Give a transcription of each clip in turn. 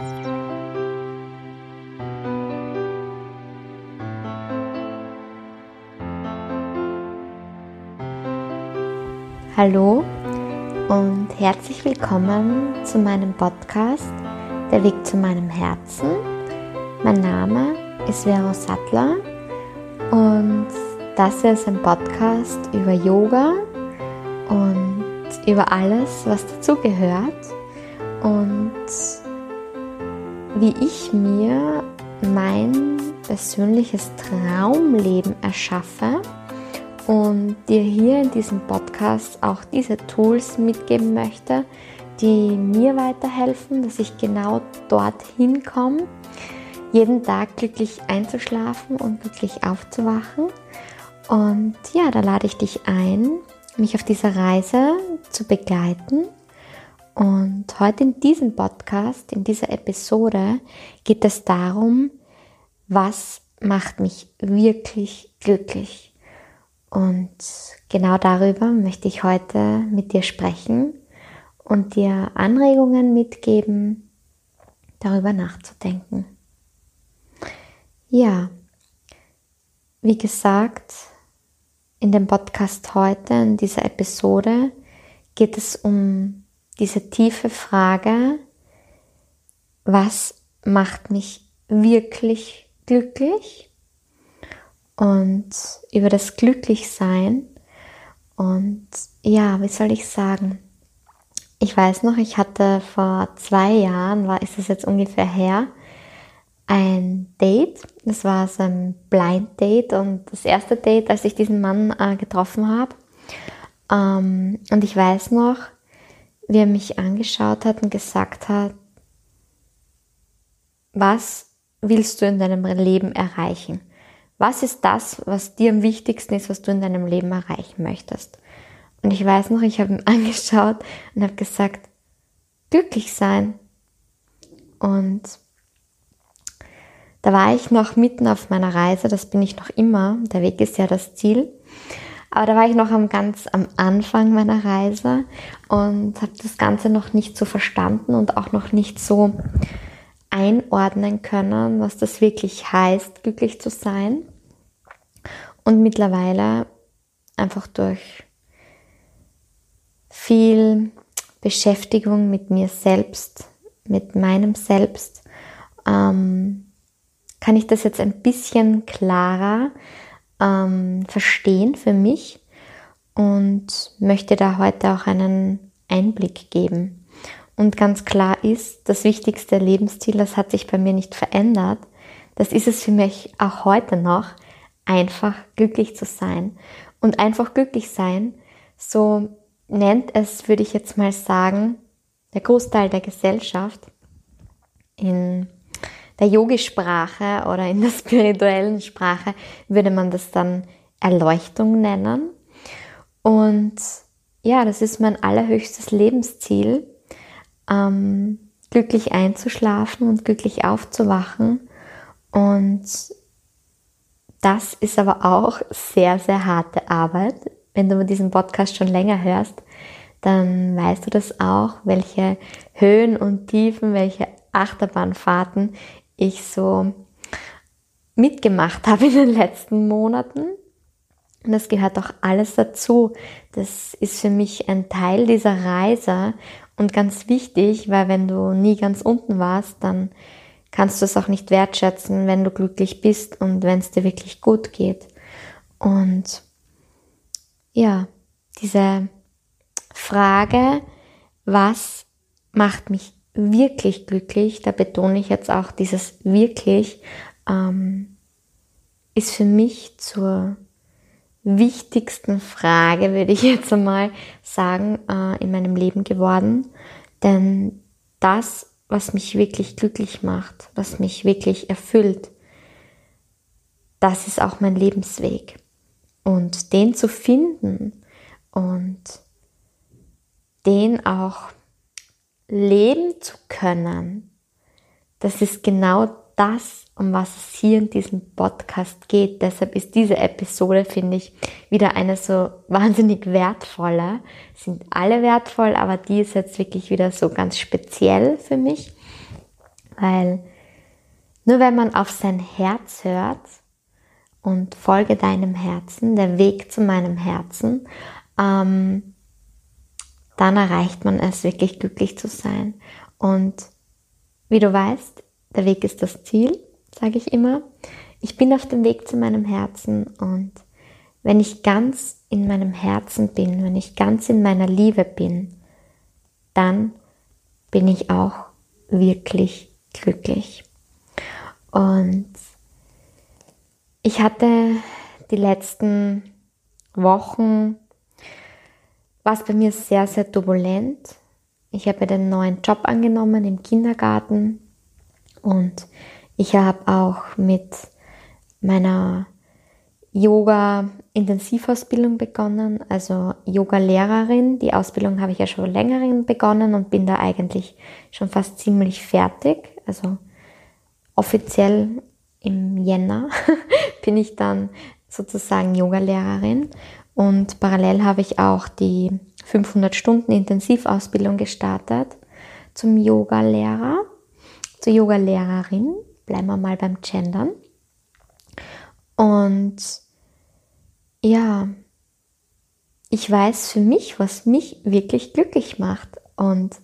Hallo und herzlich willkommen zu meinem Podcast Der Weg zu meinem Herzen. Mein Name ist Vero Sattler und das ist ein Podcast über Yoga und über alles, was dazugehört und wie ich mir mein persönliches Traumleben erschaffe und dir hier in diesem Podcast auch diese Tools mitgeben möchte, die mir weiterhelfen, dass ich genau dorthin komme, jeden Tag glücklich einzuschlafen und glücklich aufzuwachen. Und ja, da lade ich dich ein, mich auf dieser Reise zu begleiten. Und heute in diesem Podcast, in dieser Episode, geht es darum, was macht mich wirklich glücklich. Und genau darüber möchte ich heute mit dir sprechen und dir Anregungen mitgeben, darüber nachzudenken. Ja, wie gesagt, in dem Podcast heute, in dieser Episode, geht es um diese tiefe Frage, was macht mich wirklich glücklich und über das Glücklichsein. Und ja, wie soll ich sagen? Ich weiß noch, ich hatte vor zwei Jahren, war, ist es jetzt ungefähr her, ein Date. Das war so ein Blind Date und das erste Date, als ich diesen Mann äh, getroffen habe. Ähm, und ich weiß noch, wie er mich angeschaut hat und gesagt hat, was willst du in deinem Leben erreichen? Was ist das, was dir am wichtigsten ist, was du in deinem Leben erreichen möchtest? Und ich weiß noch, ich habe ihn angeschaut und habe gesagt, glücklich sein. Und da war ich noch mitten auf meiner Reise, das bin ich noch immer, der Weg ist ja das Ziel. Aber da war ich noch am ganz am Anfang meiner Reise und habe das Ganze noch nicht so verstanden und auch noch nicht so einordnen können, was das wirklich heißt, glücklich zu sein. Und mittlerweile einfach durch viel Beschäftigung mit mir selbst, mit meinem Selbst, ähm, kann ich das jetzt ein bisschen klarer ähm, verstehen für mich und möchte da heute auch einen Einblick geben. Und ganz klar ist, das wichtigste Lebensziel, das hat sich bei mir nicht verändert. Das ist es für mich auch heute noch, einfach glücklich zu sein. Und einfach glücklich sein, so nennt es, würde ich jetzt mal sagen, der Großteil der Gesellschaft in der Yogi-Sprache oder in der spirituellen Sprache würde man das dann Erleuchtung nennen. Und ja, das ist mein allerhöchstes Lebensziel, ähm, glücklich einzuschlafen und glücklich aufzuwachen. Und das ist aber auch sehr, sehr harte Arbeit. Wenn du diesen Podcast schon länger hörst, dann weißt du das auch, welche Höhen und Tiefen, welche Achterbahnfahrten ich so mitgemacht habe in den letzten Monaten. Und das gehört auch alles dazu. Das ist für mich ein Teil dieser Reise und ganz wichtig, weil wenn du nie ganz unten warst, dann kannst du es auch nicht wertschätzen, wenn du glücklich bist und wenn es dir wirklich gut geht. Und ja, diese Frage, was macht mich wirklich glücklich, da betone ich jetzt auch dieses wirklich, ähm, ist für mich zur wichtigsten Frage, würde ich jetzt einmal sagen, äh, in meinem Leben geworden. Denn das, was mich wirklich glücklich macht, was mich wirklich erfüllt, das ist auch mein Lebensweg. Und den zu finden und den auch leben zu können, das ist genau das, um was es hier in diesem Podcast geht. Deshalb ist diese Episode, finde ich, wieder eine so wahnsinnig wertvolle. Sind alle wertvoll, aber die ist jetzt wirklich wieder so ganz speziell für mich, Weil nur wenn man auf sein Herz hört und folge deinem Herzen, der Weg zu meinem Herzen, ähm, dann erreicht man es, wirklich glücklich zu sein. Und wie du weißt, der Weg ist das Ziel, sage ich immer. Ich bin auf dem Weg zu meinem Herzen und wenn ich ganz in meinem Herzen bin, wenn ich ganz in meiner Liebe bin, dann bin ich auch wirklich glücklich. Und ich hatte die letzten Wochen, es bei mir sehr, sehr turbulent. Ich habe den neuen Job angenommen im Kindergarten und ich habe auch mit meiner Yoga-Intensivausbildung begonnen, also Yoga-Lehrerin. Die Ausbildung habe ich ja schon länger begonnen und bin da eigentlich schon fast ziemlich fertig. Also offiziell im Jänner bin ich dann sozusagen Yoga-Lehrerin und parallel habe ich auch die 500 Stunden Intensivausbildung gestartet zum Yoga-Lehrer, zur Yoga-Lehrerin. Bleiben wir mal beim Gendern. Und ja, ich weiß für mich, was mich wirklich glücklich macht und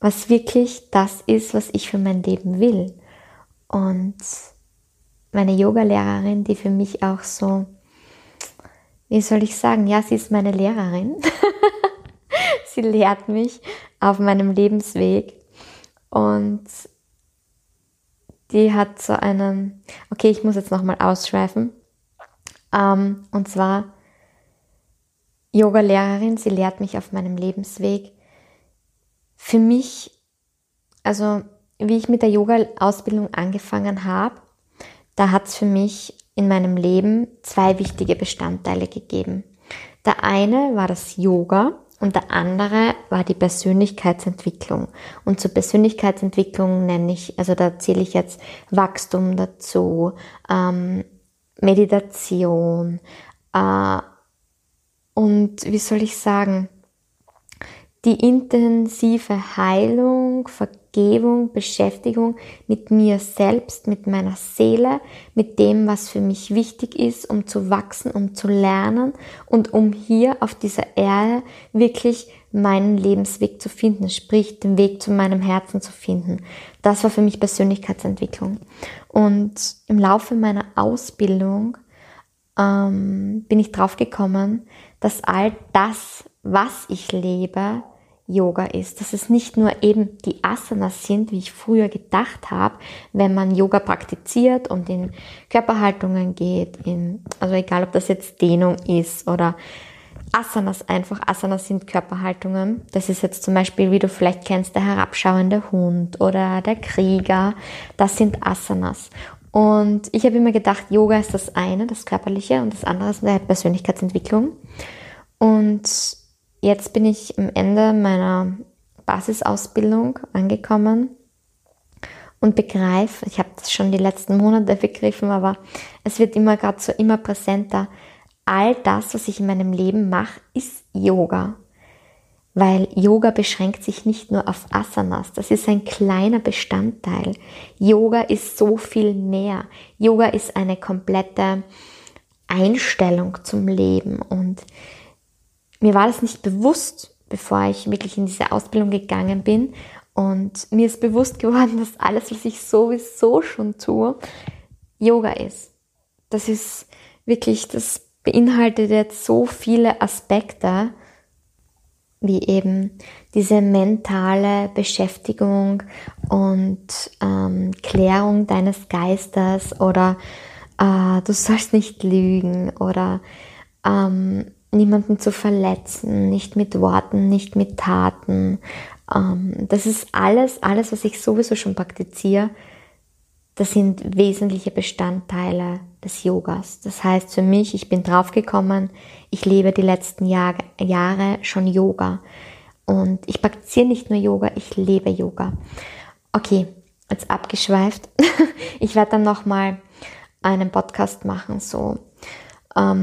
was wirklich das ist, was ich für mein Leben will. Und meine Yoga-Lehrerin, die für mich auch so, wie soll ich sagen, ja, sie ist meine Lehrerin. sie lehrt mich auf meinem Lebensweg. Und die hat so einen, okay, ich muss jetzt nochmal ausschweifen. Ähm, und zwar Yoga-Lehrerin, sie lehrt mich auf meinem Lebensweg. Für mich, also wie ich mit der Yoga-Ausbildung angefangen habe, da hat es für mich in meinem Leben zwei wichtige Bestandteile gegeben. Der eine war das Yoga und der andere war die Persönlichkeitsentwicklung. Und zur Persönlichkeitsentwicklung nenne ich, also da zähle ich jetzt Wachstum dazu, ähm, Meditation äh, und wie soll ich sagen, die intensive Heilung, Vergebung, Beschäftigung mit mir selbst, mit meiner Seele, mit dem, was für mich wichtig ist, um zu wachsen, um zu lernen und um hier auf dieser Erde wirklich meinen Lebensweg zu finden, sprich den Weg zu meinem Herzen zu finden. Das war für mich Persönlichkeitsentwicklung. Und im Laufe meiner Ausbildung ähm, bin ich drauf gekommen, dass all das, was ich lebe, Yoga ist, dass es nicht nur eben die Asanas sind, wie ich früher gedacht habe, wenn man Yoga praktiziert und in Körperhaltungen geht, in, also egal ob das jetzt Dehnung ist oder Asanas einfach. Asanas sind Körperhaltungen. Das ist jetzt zum Beispiel, wie du vielleicht kennst, der herabschauende Hund oder der Krieger. Das sind Asanas. Und ich habe immer gedacht, Yoga ist das eine, das Körperliche, und das andere ist eine Persönlichkeitsentwicklung. Und Jetzt bin ich am Ende meiner Basisausbildung angekommen und begreife, ich habe das schon die letzten Monate begriffen, aber es wird immer gerade so immer präsenter. All das, was ich in meinem Leben mache, ist Yoga. Weil Yoga beschränkt sich nicht nur auf Asanas, das ist ein kleiner Bestandteil. Yoga ist so viel mehr. Yoga ist eine komplette Einstellung zum Leben und mir war das nicht bewusst, bevor ich wirklich in diese Ausbildung gegangen bin. Und mir ist bewusst geworden, dass alles, was ich sowieso schon tue, Yoga ist. Das ist wirklich, das beinhaltet jetzt so viele Aspekte, wie eben diese mentale Beschäftigung und ähm, Klärung deines Geistes oder äh, du sollst nicht lügen oder ähm, niemanden zu verletzen, nicht mit Worten, nicht mit Taten. Ähm, das ist alles, alles, was ich sowieso schon praktiziere, das sind wesentliche Bestandteile des Yogas. Das heißt für mich, ich bin draufgekommen, ich lebe die letzten Jahre, Jahre schon Yoga. Und ich praktiziere nicht nur Yoga, ich lebe Yoga. Okay, jetzt abgeschweift. ich werde dann nochmal einen Podcast machen, so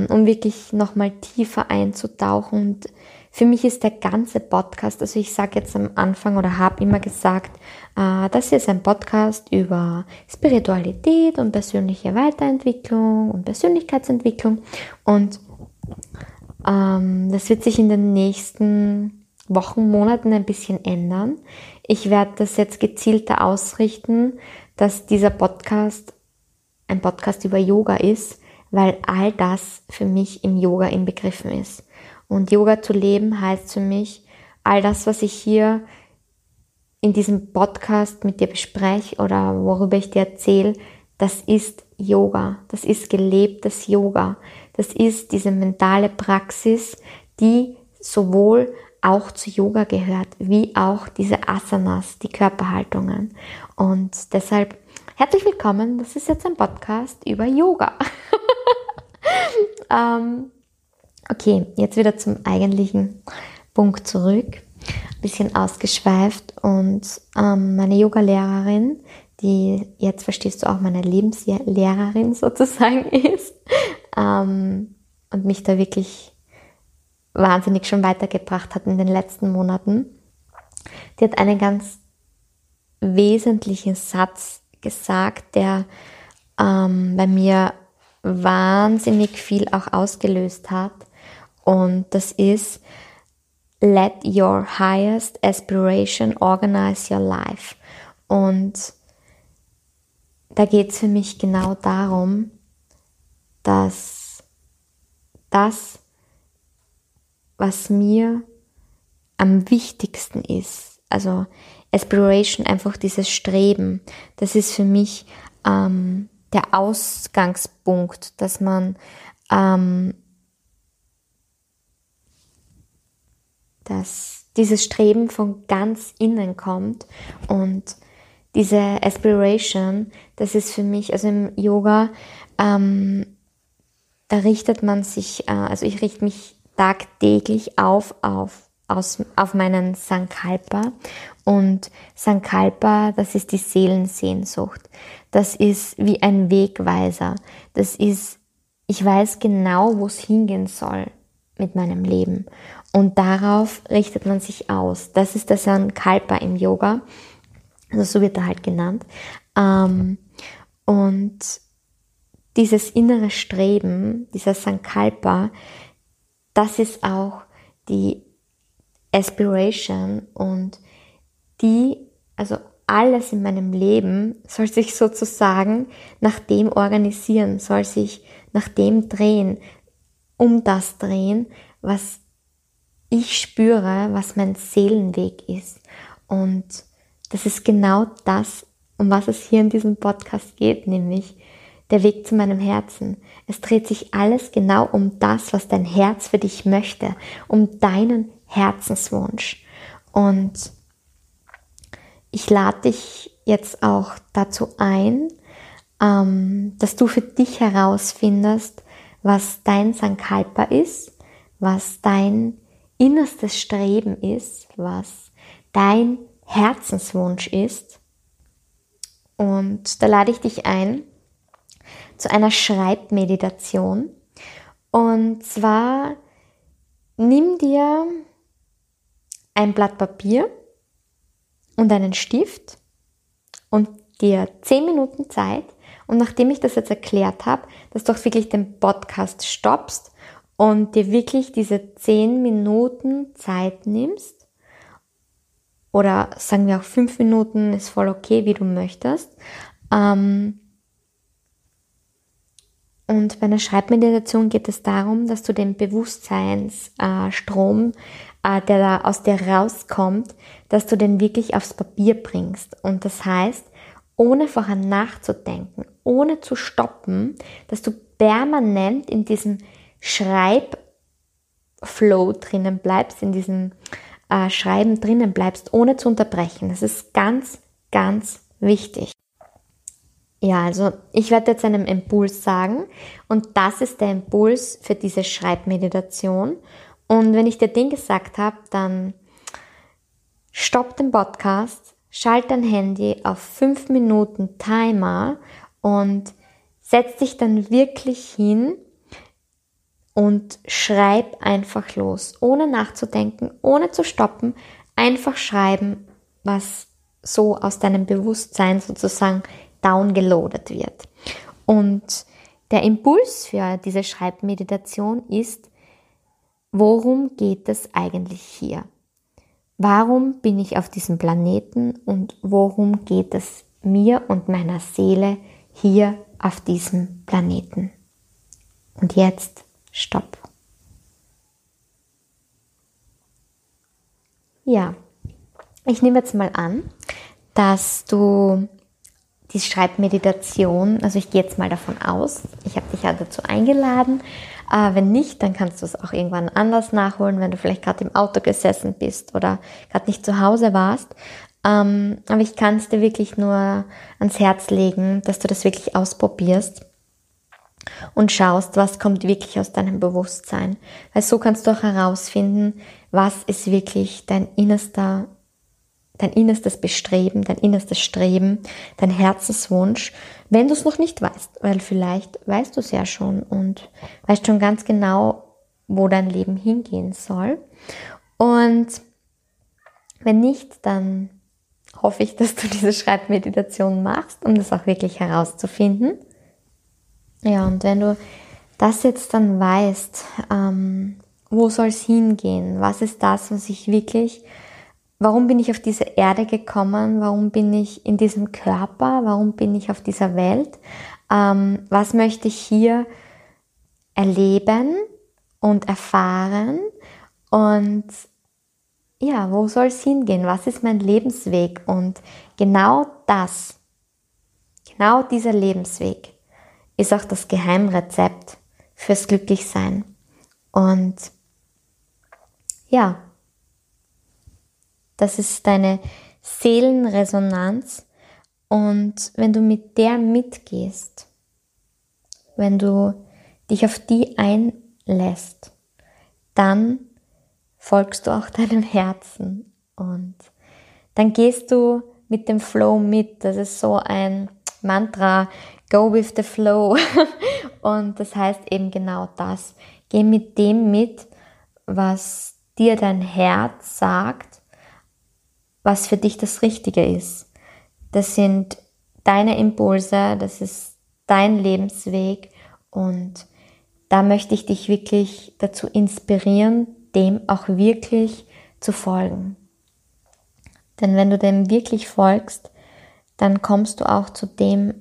um wirklich nochmal tiefer einzutauchen. Und für mich ist der ganze Podcast, also ich sage jetzt am Anfang oder habe immer gesagt, äh, das hier ist ein Podcast über Spiritualität und persönliche Weiterentwicklung und Persönlichkeitsentwicklung. Und ähm, das wird sich in den nächsten Wochen, Monaten ein bisschen ändern. Ich werde das jetzt gezielter ausrichten, dass dieser Podcast ein Podcast über Yoga ist, weil all das für mich im Yoga inbegriffen ist. Und Yoga zu leben heißt für mich, all das, was ich hier in diesem Podcast mit dir bespreche oder worüber ich dir erzähle, das ist Yoga. Das ist gelebtes Yoga. Das ist diese mentale Praxis, die sowohl auch zu Yoga gehört, wie auch diese Asanas, die Körperhaltungen. Und deshalb herzlich willkommen. Das ist jetzt ein Podcast über Yoga. ähm, okay, jetzt wieder zum eigentlichen Punkt zurück. Ein bisschen ausgeschweift und ähm, meine Yoga-Lehrerin, die jetzt verstehst du auch meine Lebenslehrerin sozusagen ist ähm, und mich da wirklich wahnsinnig schon weitergebracht hat in den letzten Monaten. Die hat einen ganz wesentlichen Satz gesagt, der ähm, bei mir wahnsinnig viel auch ausgelöst hat. Und das ist, let your highest aspiration organize your life. Und da geht es für mich genau darum, dass das, was mir am wichtigsten ist, also Aspiration, einfach dieses Streben, das ist für mich ähm, der Ausgangspunkt, dass man ähm, dass dieses Streben von ganz innen kommt und diese Aspiration, das ist für mich, also im Yoga, ähm, da richtet man sich, äh, also ich richte mich tagtäglich auf, auf, aus, auf meinen Sankalpa und Sankalpa, das ist die Seelensehnsucht. Das ist wie ein Wegweiser. Das ist, ich weiß genau, wo es hingehen soll mit meinem Leben. Und darauf richtet man sich aus. Das ist der Sankalpa im Yoga. Also so wird er halt genannt. Ähm, und dieses innere Streben, dieser Sankalpa, das ist auch die Aspiration und die, also alles in meinem Leben soll sich sozusagen nach dem organisieren, soll sich nach dem drehen, um das drehen, was ich spüre, was mein Seelenweg ist. Und das ist genau das, um was es hier in diesem Podcast geht, nämlich der Weg zu meinem Herzen. Es dreht sich alles genau um das, was dein Herz für dich möchte, um deinen Herzenswunsch. Und ich lade dich jetzt auch dazu ein, ähm, dass du für dich herausfindest, was dein Sankalpa ist, was dein innerstes Streben ist, was dein Herzenswunsch ist. Und da lade ich dich ein zu einer Schreibmeditation. Und zwar nimm dir ein Blatt Papier und einen Stift und dir zehn Minuten Zeit. Und nachdem ich das jetzt erklärt habe, dass du auch wirklich den Podcast stoppst und dir wirklich diese zehn Minuten Zeit nimmst, oder sagen wir auch fünf Minuten ist voll okay, wie du möchtest. Ähm, und bei einer Schreibmeditation geht es darum, dass du den Bewusstseinsstrom äh, der da aus dir rauskommt, dass du den wirklich aufs Papier bringst. Und das heißt, ohne vorher nachzudenken, ohne zu stoppen, dass du permanent in diesem Schreibflow drinnen bleibst, in diesem äh, Schreiben drinnen bleibst, ohne zu unterbrechen. Das ist ganz, ganz wichtig. Ja, also ich werde jetzt einen Impuls sagen und das ist der Impuls für diese Schreibmeditation. Und wenn ich dir den gesagt habe, dann stopp den Podcast, schalt dein Handy auf 5 Minuten Timer und setz dich dann wirklich hin und schreib einfach los, ohne nachzudenken, ohne zu stoppen, einfach schreiben, was so aus deinem Bewusstsein sozusagen downgeloadet wird. Und der Impuls für diese Schreibmeditation ist, worum geht es eigentlich hier? Warum bin ich auf diesem Planeten und worum geht es mir und meiner Seele hier auf diesem Planeten? Und jetzt stopp. Ja, ich nehme jetzt mal an, dass du die Schreibmeditation, also ich gehe jetzt mal davon aus, ich habe dich ja dazu eingeladen. Äh, wenn nicht, dann kannst du es auch irgendwann anders nachholen, wenn du vielleicht gerade im Auto gesessen bist oder gerade nicht zu Hause warst. Ähm, aber ich kann es dir wirklich nur ans Herz legen, dass du das wirklich ausprobierst und schaust, was kommt wirklich aus deinem Bewusstsein. Weil so kannst du auch herausfinden, was ist wirklich dein innerster dein innerstes Bestreben, dein innerstes Streben, dein Herzenswunsch, wenn du es noch nicht weißt, weil vielleicht weißt du es ja schon und weißt schon ganz genau, wo dein Leben hingehen soll. Und wenn nicht, dann hoffe ich, dass du diese Schreibmeditation machst, um das auch wirklich herauszufinden. Ja, und wenn du das jetzt dann weißt, ähm, wo soll es hingehen? Was ist das, was ich wirklich warum bin ich auf diese Erde gekommen, warum bin ich in diesem Körper, warum bin ich auf dieser Welt, ähm, was möchte ich hier erleben und erfahren? Und ja, wo soll es hingehen, was ist mein Lebensweg? Und genau das, genau dieser Lebensweg ist auch das Geheimrezept fürs Glücklichsein. Und ja, das ist deine Seelenresonanz. Und wenn du mit der mitgehst, wenn du dich auf die einlässt, dann folgst du auch deinem Herzen und dann gehst du mit dem Flow mit. Das ist so ein Mantra, go with the flow. und das heißt eben genau das. Geh mit dem mit, was dir dein Herz sagt was für dich das Richtige ist. Das sind deine Impulse, das ist dein Lebensweg und da möchte ich dich wirklich dazu inspirieren, dem auch wirklich zu folgen. Denn wenn du dem wirklich folgst, dann kommst du auch zu dem,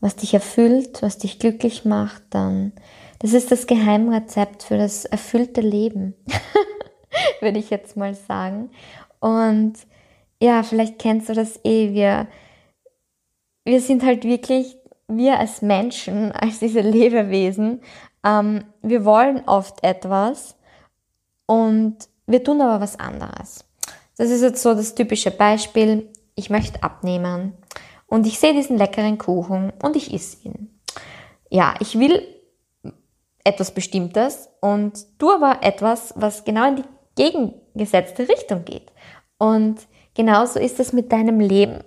was dich erfüllt, was dich glücklich macht, dann das ist das Geheimrezept für das erfüllte Leben, würde ich jetzt mal sagen. Und ja, vielleicht kennst du das eh. Wir, wir sind halt wirklich, wir als Menschen, als diese Lebewesen, ähm, wir wollen oft etwas und wir tun aber was anderes. Das ist jetzt so das typische Beispiel. Ich möchte abnehmen und ich sehe diesen leckeren Kuchen und ich esse ihn. Ja, ich will etwas Bestimmtes und tu aber etwas, was genau in die gegengesetzte Richtung geht. Und genauso ist es mit deinem Leben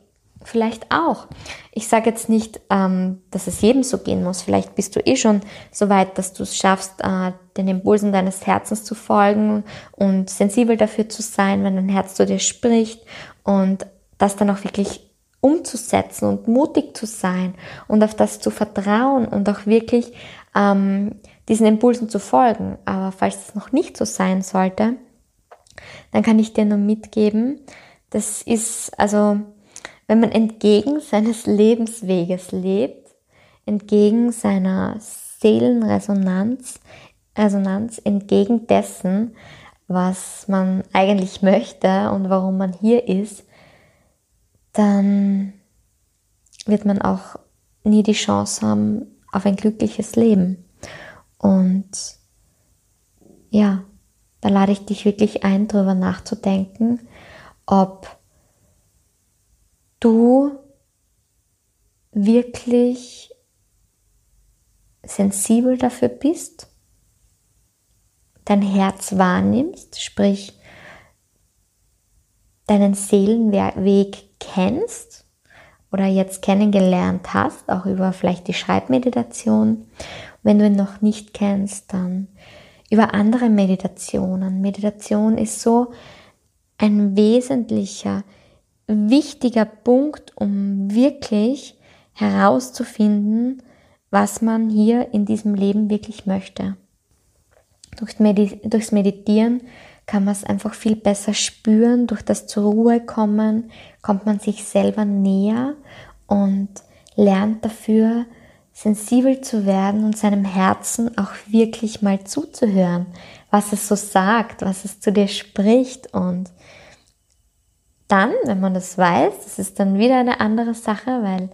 vielleicht auch. Ich sage jetzt nicht, ähm, dass es jedem so gehen muss. Vielleicht bist du eh schon so weit, dass du es schaffst, äh, den Impulsen deines Herzens zu folgen und sensibel dafür zu sein, wenn dein Herz zu dir spricht und das dann auch wirklich umzusetzen und mutig zu sein und auf das zu vertrauen und auch wirklich ähm, diesen Impulsen zu folgen. Aber falls es noch nicht so sein sollte, dann kann ich dir nur mitgeben, das ist also, wenn man entgegen seines Lebensweges lebt, entgegen seiner Seelenresonanz, Resonanz, entgegen dessen, was man eigentlich möchte und warum man hier ist, dann wird man auch nie die Chance haben auf ein glückliches Leben. Und ja, da lade ich dich wirklich ein, darüber nachzudenken, ob du wirklich sensibel dafür bist, dein Herz wahrnimmst, sprich deinen Seelenweg kennst oder jetzt kennengelernt hast, auch über vielleicht die Schreibmeditation. Wenn du ihn noch nicht kennst, dann über andere Meditationen. Meditation ist so ein wesentlicher, wichtiger Punkt, um wirklich herauszufinden, was man hier in diesem Leben wirklich möchte. Durchs, Meditieren kann man es einfach viel besser spüren, durch das zur Ruhe kommen, kommt man sich selber näher und lernt dafür, sensibel zu werden und seinem Herzen auch wirklich mal zuzuhören, was es so sagt, was es zu dir spricht und dann, wenn man das weiß, das ist dann wieder eine andere Sache, weil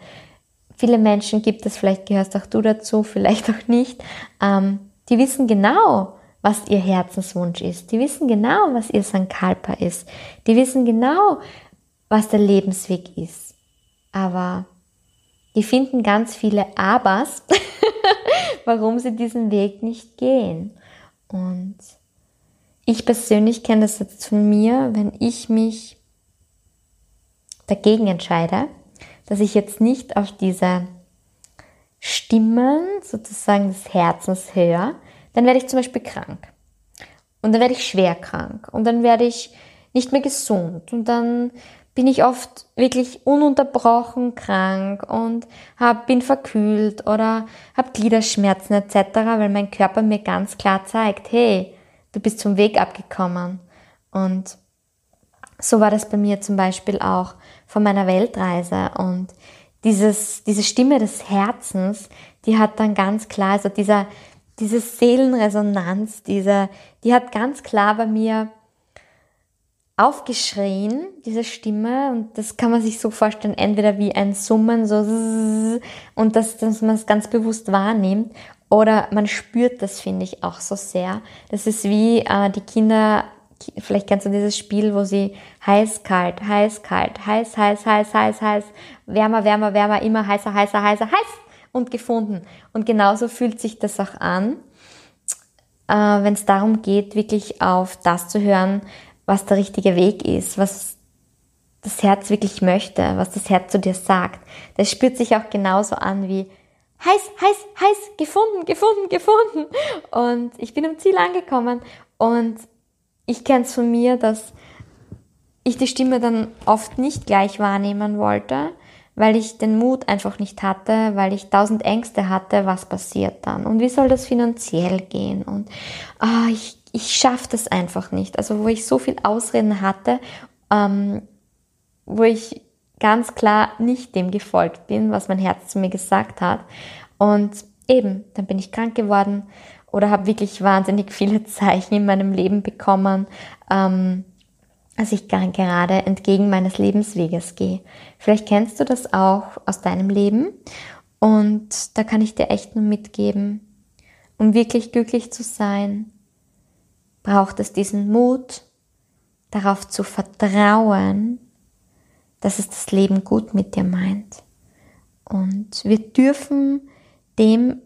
viele Menschen gibt es, vielleicht gehörst auch du dazu, vielleicht auch nicht, ähm, die wissen genau, was ihr Herzenswunsch ist. Die wissen genau, was ihr Sankalpa ist. Die wissen genau, was der Lebensweg ist. Aber die finden ganz viele Abers, warum sie diesen Weg nicht gehen. Und ich persönlich kenne das jetzt von mir, wenn ich mich dagegen entscheide, dass ich jetzt nicht auf diese Stimmen sozusagen des Herzens höre, dann werde ich zum Beispiel krank. Und dann werde ich schwer krank. Und dann werde ich nicht mehr gesund. Und dann bin ich oft wirklich ununterbrochen krank und hab, bin verkühlt oder habe Gliederschmerzen etc., weil mein Körper mir ganz klar zeigt, hey, du bist vom Weg abgekommen. Und so war das bei mir zum Beispiel auch von meiner Weltreise. Und dieses, diese Stimme des Herzens, die hat dann ganz klar, also dieser, diese Seelenresonanz, diese, die hat ganz klar bei mir aufgeschrien, diese Stimme, und das kann man sich so vorstellen, entweder wie ein Summen, so und dass, dass man es ganz bewusst wahrnimmt, oder man spürt das, finde ich, auch so sehr. Das ist wie äh, die Kinder, vielleicht kennst du dieses Spiel, wo sie heiß, kalt, heiß, kalt, heiß, heiß, heiß, heiß, heiß, wärmer, wärmer, wärmer, immer heißer, heißer, heißer, heiß und gefunden. Und genauso fühlt sich das auch an, äh, wenn es darum geht, wirklich auf das zu hören, was der richtige Weg ist, was das Herz wirklich möchte, was das Herz zu dir sagt. Das spürt sich auch genauso an wie heiß, heiß, heiß, gefunden, gefunden, gefunden. Und ich bin am Ziel angekommen und ich kenne es von mir, dass ich die Stimme dann oft nicht gleich wahrnehmen wollte, weil ich den Mut einfach nicht hatte, weil ich tausend Ängste hatte, was passiert dann und wie soll das finanziell gehen und ah, ich ich schaffe das einfach nicht. Also wo ich so viel Ausreden hatte, ähm, wo ich ganz klar nicht dem gefolgt bin, was mein Herz zu mir gesagt hat. Und eben, dann bin ich krank geworden oder habe wirklich wahnsinnig viele Zeichen in meinem Leben bekommen, ähm, als ich gerade entgegen meines Lebensweges gehe. Vielleicht kennst du das auch aus deinem Leben und da kann ich dir echt nur mitgeben, um wirklich glücklich zu sein, braucht es diesen Mut, darauf zu vertrauen, dass es das Leben gut mit dir meint. Und wir dürfen dem,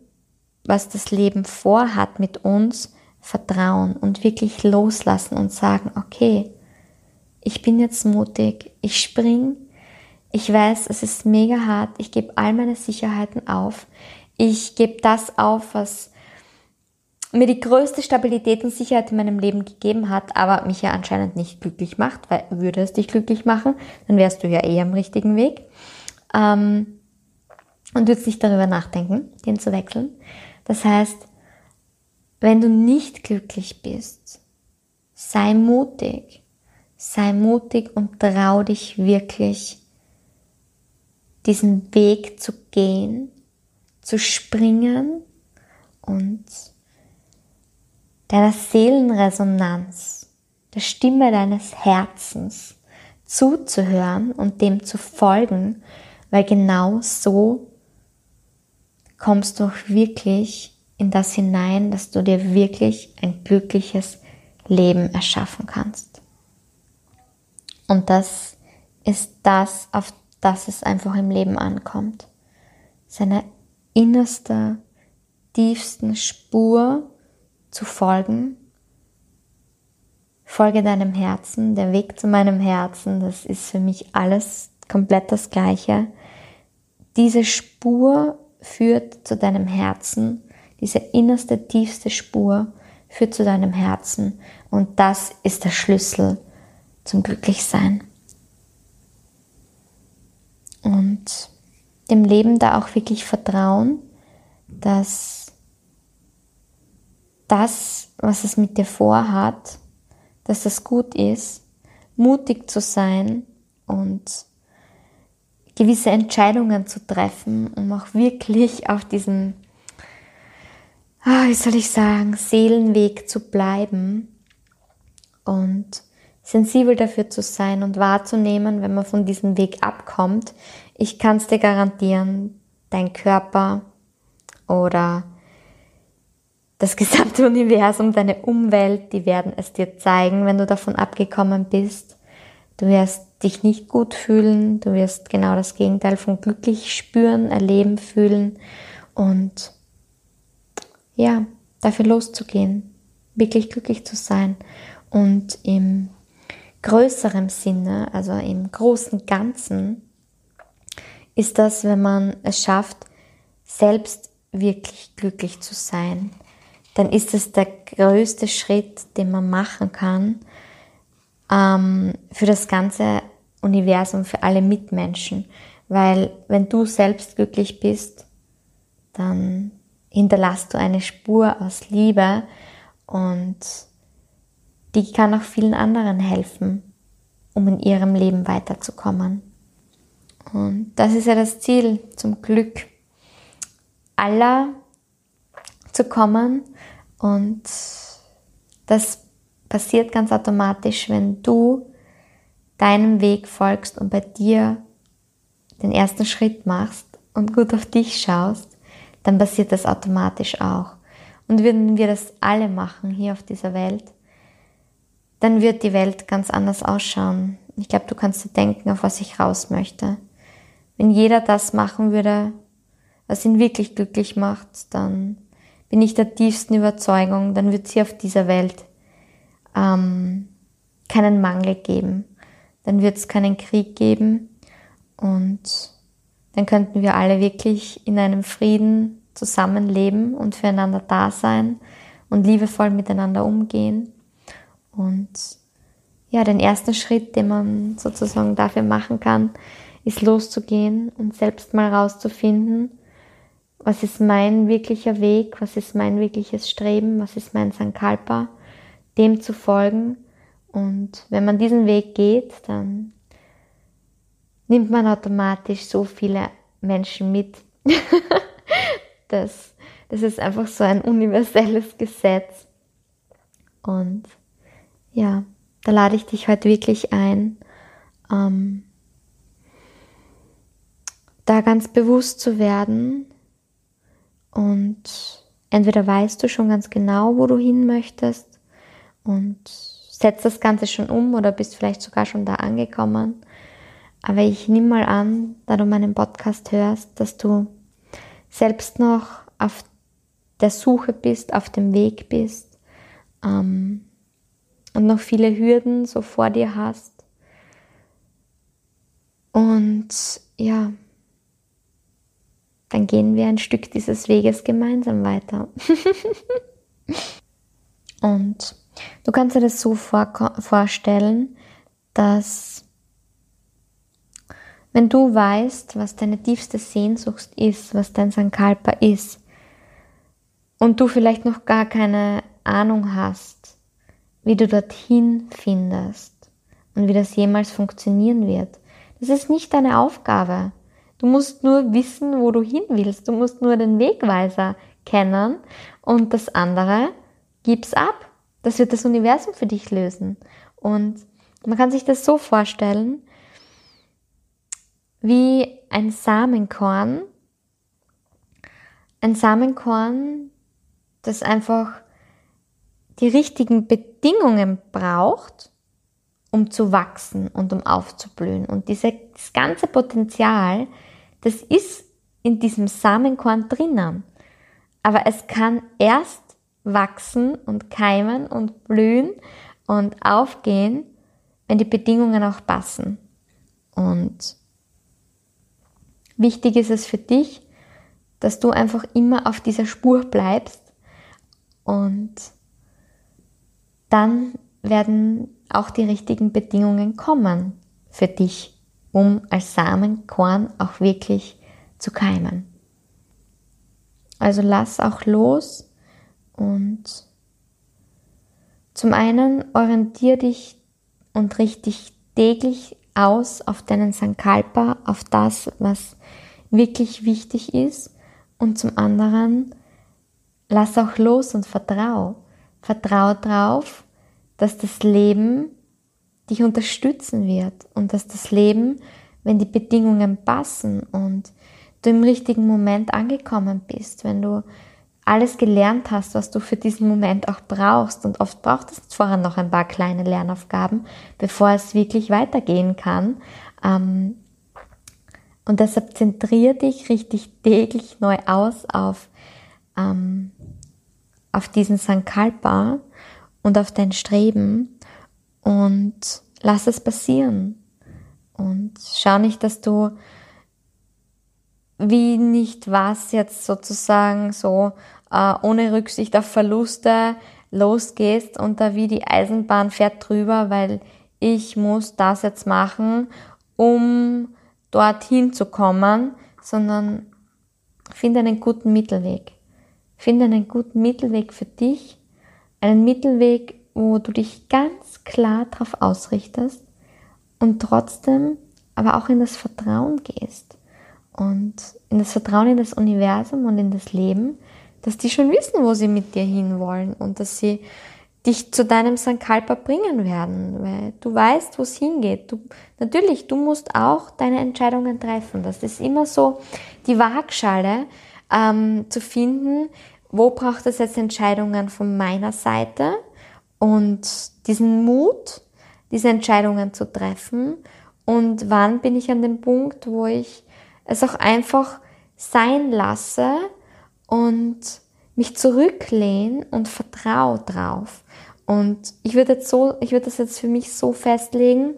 was das Leben vorhat mit uns, vertrauen und wirklich loslassen und sagen, okay, ich bin jetzt mutig, ich spring, ich weiß, es ist mega hart, ich gebe all meine Sicherheiten auf, ich gebe das auf, was mir die größte Stabilität und Sicherheit in meinem Leben gegeben hat, aber mich ja anscheinend nicht glücklich macht, weil würde es dich glücklich machen, dann wärst du ja eh am richtigen Weg. Ähm, und würdest nicht darüber nachdenken, den zu wechseln. Das heißt, wenn du nicht glücklich bist, sei mutig. Sei mutig und trau dich wirklich, diesen Weg zu gehen, zu springen und deiner Seelenresonanz, der Stimme deines Herzens zuzuhören und dem zu folgen, weil genau so kommst du auch wirklich in das hinein, dass du dir wirklich ein glückliches Leben erschaffen kannst. Und das ist das, auf das es einfach im Leben ankommt. Seine innerste, tiefsten Spur zu folgen. Folge deinem Herzen, der Weg zu meinem Herzen, das ist für mich alles komplett das Gleiche. Diese Spur führt zu deinem Herzen, diese innerste, tiefste Spur führt zu deinem Herzen. Und das ist der Schlüssel zum Glücklichsein. Und dem Leben da auch wirklich vertrauen, dass das, was es mit dir vorhat, dass das gut ist, mutig zu sein und gewisse Entscheidungen zu treffen, um auch wirklich auf diesem, ah, wie soll ich sagen, Seelenweg zu bleiben und sensibel dafür zu sein und wahrzunehmen, wenn man von diesem Weg abkommt. Ich kann es dir garantieren, dein Körper oder das gesamte Universum, deine Umwelt, die werden es dir zeigen, wenn du davon abgekommen bist. Du wirst dich nicht gut fühlen, du wirst genau das Gegenteil von glücklich spüren, erleben, fühlen und ja, dafür loszugehen, wirklich glücklich zu sein und im größeren Sinne, also im großen Ganzen, ist das, wenn man es schafft, selbst wirklich glücklich zu sein dann ist es der größte Schritt, den man machen kann ähm, für das ganze Universum, für alle Mitmenschen. Weil wenn du selbst glücklich bist, dann hinterlässt du eine Spur aus Liebe und die kann auch vielen anderen helfen, um in ihrem Leben weiterzukommen. Und das ist ja das Ziel, zum Glück aller zu kommen und das passiert ganz automatisch, wenn du deinem Weg folgst und bei dir den ersten Schritt machst und gut auf dich schaust, dann passiert das automatisch auch. Und würden wir das alle machen hier auf dieser Welt, dann wird die Welt ganz anders ausschauen. Ich glaube, du kannst dir denken, auf was ich raus möchte. Wenn jeder das machen würde, was ihn wirklich glücklich macht, dann bin ich der tiefsten Überzeugung, dann wird es hier auf dieser Welt ähm, keinen Mangel geben. Dann wird es keinen Krieg geben und dann könnten wir alle wirklich in einem Frieden zusammenleben und füreinander da sein und liebevoll miteinander umgehen. Und ja, den ersten Schritt, den man sozusagen dafür machen kann, ist loszugehen und selbst mal rauszufinden, was ist mein wirklicher Weg, was ist mein wirkliches Streben, was ist mein Sankalpa, dem zu folgen. Und wenn man diesen Weg geht, dann nimmt man automatisch so viele Menschen mit. das, das ist einfach so ein universelles Gesetz. Und ja, da lade ich dich heute wirklich ein, ähm, da ganz bewusst zu werden, und entweder weißt du schon ganz genau, wo du hin möchtest und setzt das Ganze schon um oder bist vielleicht sogar schon da angekommen. Aber ich nehme mal an, da du meinen Podcast hörst, dass du selbst noch auf der Suche bist, auf dem Weg bist ähm, und noch viele Hürden so vor dir hast. Und ja, dann gehen wir ein Stück dieses Weges gemeinsam weiter. Und du kannst dir das so vor vorstellen, dass wenn du weißt, was deine tiefste Sehnsucht ist, was dein Sankalpa ist, und du vielleicht noch gar keine Ahnung hast, wie du dorthin findest und wie das jemals funktionieren wird, das ist nicht deine Aufgabe. Du musst nur wissen, wo du hin willst. Du musst nur den Wegweiser kennen und das andere gib's ab. Das wird das Universum für dich lösen. Und man kann sich das so vorstellen, wie ein Samenkorn. Ein Samenkorn, das einfach die richtigen Bedingungen braucht, um zu wachsen und um aufzublühen. Und dieses ganze Potenzial das ist in diesem Samenkorn drinnen. Aber es kann erst wachsen und keimen und blühen und aufgehen, wenn die Bedingungen auch passen. Und wichtig ist es für dich, dass du einfach immer auf dieser Spur bleibst und dann werden auch die richtigen Bedingungen kommen für dich, um als Samenkorn auch wirklich zu keimen. Also lass auch los und zum einen orientier dich und richte dich täglich aus auf deinen Sankalpa, auf das, was wirklich wichtig ist. Und zum anderen lass auch los und vertrau. Vertrau drauf, dass das Leben dich unterstützen wird und dass das Leben, wenn die Bedingungen passen und du im richtigen Moment angekommen bist, wenn du alles gelernt hast, was du für diesen Moment auch brauchst. Und oft braucht es vorher noch ein paar kleine Lernaufgaben, bevor es wirklich weitergehen kann. Ähm, und deshalb zentriere dich richtig täglich neu aus auf, ähm, auf diesen Sankalpa und auf dein Streben und lass es passieren. Und schau nicht, dass du wie nicht was jetzt sozusagen so äh, ohne Rücksicht auf Verluste losgehst und da wie die Eisenbahn fährt drüber, weil ich muss das jetzt machen, um dorthin zu kommen, sondern finde einen guten Mittelweg. Finde einen guten Mittelweg für dich, einen Mittelweg, wo du dich ganz klar darauf ausrichtest und trotzdem aber auch in das Vertrauen gehst und in das Vertrauen in das Universum und in das Leben, dass die schon wissen, wo sie mit dir hinwollen und dass sie dich zu deinem Sankalpa bringen werden, weil du weißt, wo es hingeht. Du, natürlich, du musst auch deine Entscheidungen treffen. Das ist immer so die Waagschale ähm, zu finden, wo braucht es jetzt Entscheidungen von meiner Seite und diesen Mut, diese Entscheidungen zu treffen und wann bin ich an dem Punkt, wo ich es auch einfach sein lasse und mich zurücklehne und vertraue drauf. Und ich würde jetzt so, ich würde das jetzt für mich so festlegen,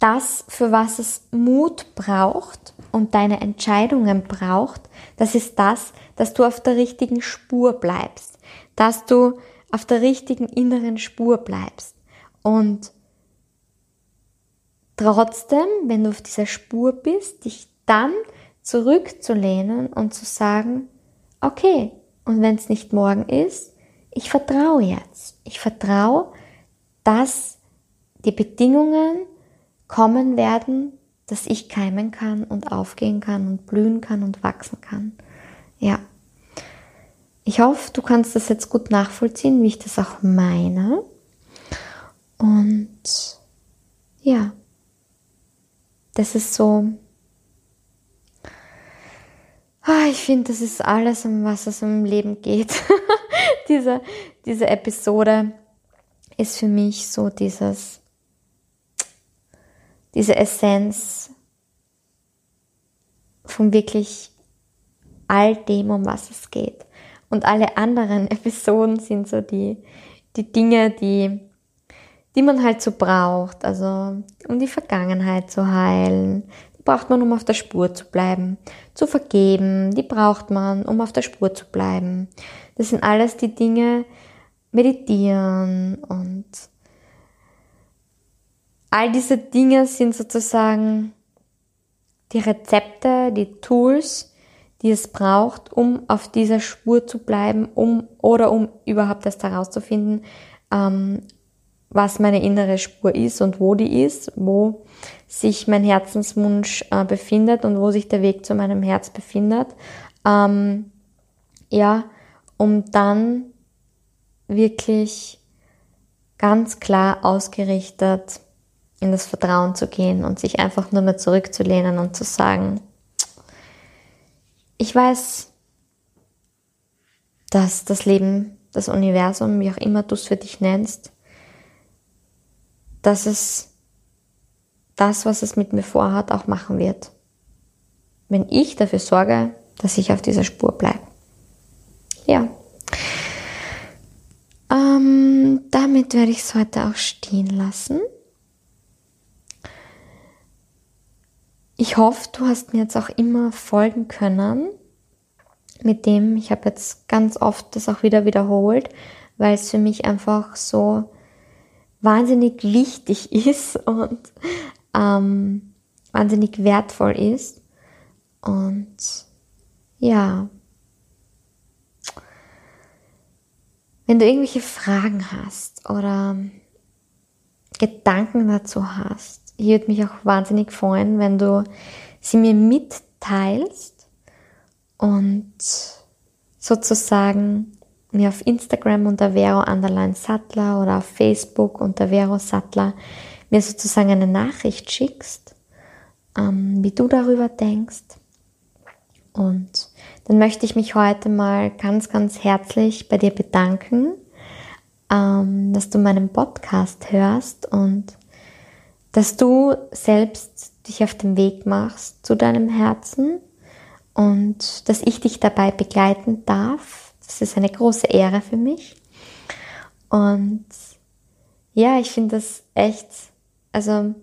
das, für was es Mut braucht und deine Entscheidungen braucht, das ist das, dass du auf der richtigen Spur bleibst, dass du auf der richtigen inneren Spur bleibst. Und trotzdem, wenn du auf dieser Spur bist, dich dann zurückzulehnen und zu sagen, okay, und wenn es nicht morgen ist, ich vertraue jetzt. Ich vertraue, dass die Bedingungen kommen werden, dass ich keimen kann und aufgehen kann und blühen kann und wachsen kann. Ja. Ich hoffe, du kannst das jetzt gut nachvollziehen, wie ich das auch meine. Und ja, das ist so Ah, ich finde, das ist alles, um was es im Leben geht. diese, diese Episode ist für mich so dieses, diese Essenz von wirklich all dem, um was es geht. Und alle anderen Episoden sind so die, die Dinge, die, die man halt so braucht. Also um die Vergangenheit zu heilen, braucht man, um auf der Spur zu bleiben. Zu vergeben, die braucht man, um auf der Spur zu bleiben. Das sind alles die Dinge, meditieren und all diese Dinge sind sozusagen die Rezepte, die Tools, die es braucht, um auf dieser Spur zu bleiben, um oder um überhaupt erst herauszufinden, ähm, was meine innere Spur ist und wo die ist, wo sich mein Herzenswunsch äh, befindet und wo sich der Weg zu meinem Herz befindet. Ähm, ja, um dann wirklich ganz klar ausgerichtet in das Vertrauen zu gehen und sich einfach nur mehr zurückzulehnen und zu sagen, ich weiß, dass das Leben, das Universum, wie auch immer du es für dich nennst, dass es das, was es mit mir vorhat, auch machen wird. Wenn ich dafür sorge, dass ich auf dieser Spur bleibe. Ja. Ähm, damit werde ich es heute auch stehen lassen. Ich hoffe, du hast mir jetzt auch immer folgen können mit dem. Ich habe jetzt ganz oft das auch wieder wiederholt, weil es für mich einfach so wahnsinnig wichtig ist und ähm, wahnsinnig wertvoll ist. Und ja, wenn du irgendwelche Fragen hast oder Gedanken dazu hast, ich würde mich auch wahnsinnig freuen, wenn du sie mir mitteilst und sozusagen mir auf Instagram unter Vero Underline Sattler oder auf Facebook unter Vero Sattler mir sozusagen eine Nachricht schickst, ähm, wie du darüber denkst. Und dann möchte ich mich heute mal ganz, ganz herzlich bei dir bedanken, ähm, dass du meinen Podcast hörst und dass du selbst dich auf den Weg machst zu deinem Herzen und dass ich dich dabei begleiten darf. Das ist eine große Ehre für mich. Und ja, ich finde das echt, also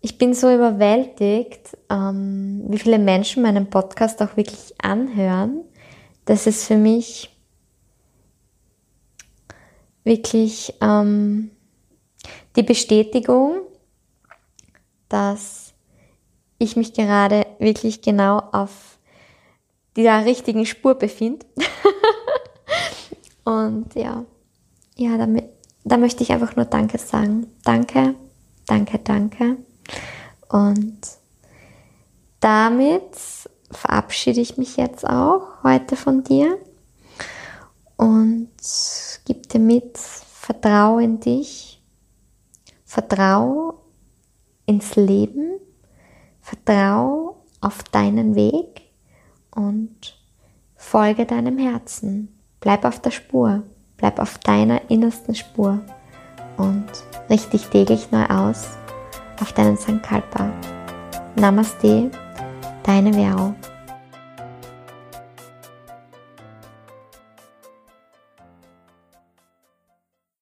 ich bin so überwältigt, ähm, wie viele Menschen meinen Podcast auch wirklich anhören. Das ist für mich wirklich ähm, die Bestätigung, dass ich mich gerade wirklich genau auf der richtigen Spur befinde. Und ja, ja, damit, da möchte ich einfach nur Danke sagen. Danke, danke, danke. Und damit verabschiede ich mich jetzt auch heute von dir und gib dir mit, vertrau in dich, vertrau ins Leben, vertrau auf deinen Weg und folge deinem Herzen. Bleib auf der Spur, bleib auf deiner innersten Spur und richte dich täglich neu aus auf deinen Sankalpa. Namaste, deine Vero.